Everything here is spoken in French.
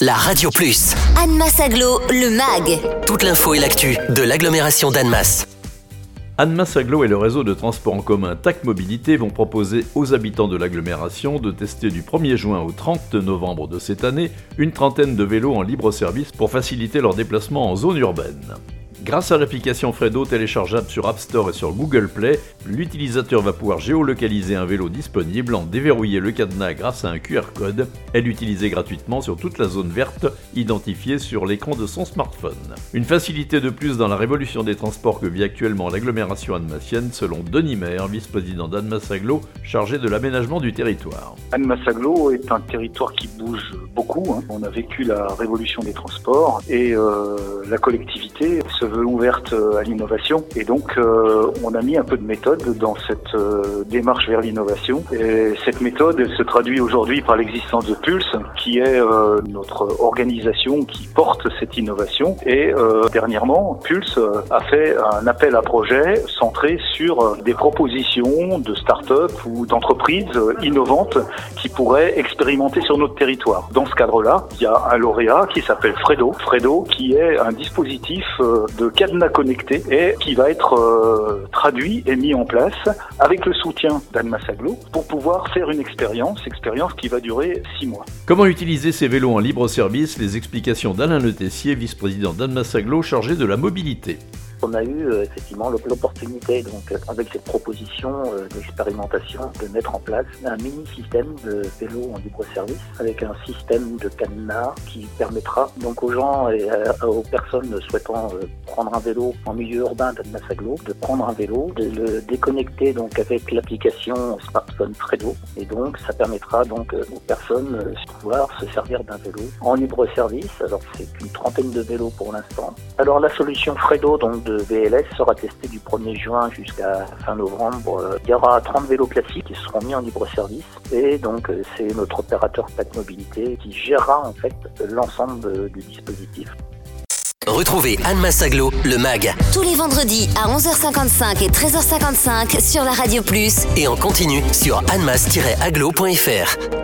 la Radio Plus. Annemasse Aglo, le MAG. Toute l'info et l'actu de l'agglomération d'Annemasse. Annemasse Aglo et le réseau de transport en commun TAC Mobilité vont proposer aux habitants de l'agglomération de tester du 1er juin au 30 novembre de cette année une trentaine de vélos en libre service pour faciliter leur déplacement en zone urbaine. Grâce à l'application Fredo téléchargeable sur App Store et sur Google Play, l'utilisateur va pouvoir géolocaliser un vélo disponible, en déverrouiller le cadenas grâce à un QR code et l'utiliser gratuitement sur toute la zone verte identifiée sur l'écran de son smartphone. Une facilité de plus dans la révolution des transports que vit actuellement l'agglomération annemassienne selon Denis Maire, vice-président d'Annemasse Aglo, chargé de l'aménagement du territoire. Annemasse Aglo est un territoire qui bouge Hein. On a vécu la révolution des transports et euh, la collectivité se veut ouverte euh, à l'innovation. Et donc, euh, on a mis un peu de méthode dans cette euh, démarche vers l'innovation. Et cette méthode, elle se traduit aujourd'hui par l'existence de Pulse, qui est notre organisation qui porte cette innovation. Et dernièrement, Pulse a fait un appel à projet centré sur des propositions de start-up ou d'entreprises innovantes qui pourraient expérimenter sur notre territoire. Ce cadre-là, il y a un lauréat qui s'appelle Fredo. Fredo, qui est un dispositif de cadenas connecté et qui va être euh, traduit et mis en place avec le soutien d'Anne Massaglo pour pouvoir faire une expérience, expérience qui va durer six mois. Comment utiliser ces vélos en libre service? Les explications d'Alain Le Tessier, vice-président d'Anne Massaglo chargé de la mobilité on a eu euh, effectivement l'opportunité, donc euh, avec cette proposition euh, d'expérimentation, de mettre en place un mini système de vélo en libre service avec un système de cadenas qui permettra donc aux gens et aux personnes souhaitant prendre un vélo en milieu urbain d'Annemasse-Aglo de prendre un vélo, de le déconnecter donc avec l'application smartphone Fredo et donc ça permettra donc aux personnes de pouvoir se servir d'un vélo en libre service. Alors c'est une trentaine de vélos pour l'instant. Alors la solution Fredo donc de VLS sera testé du 1er juin jusqu'à fin novembre. Il y aura 30 vélos classiques qui seront mis en libre service et donc c'est notre opérateur PAC Mobilité qui gérera en fait l'ensemble du dispositif. Retrouvez Anne Massaglo, le MAG. Tous les vendredis à 11h55 et 13h55 sur la Radio Plus. Et en continu sur annemass-aglo.fr.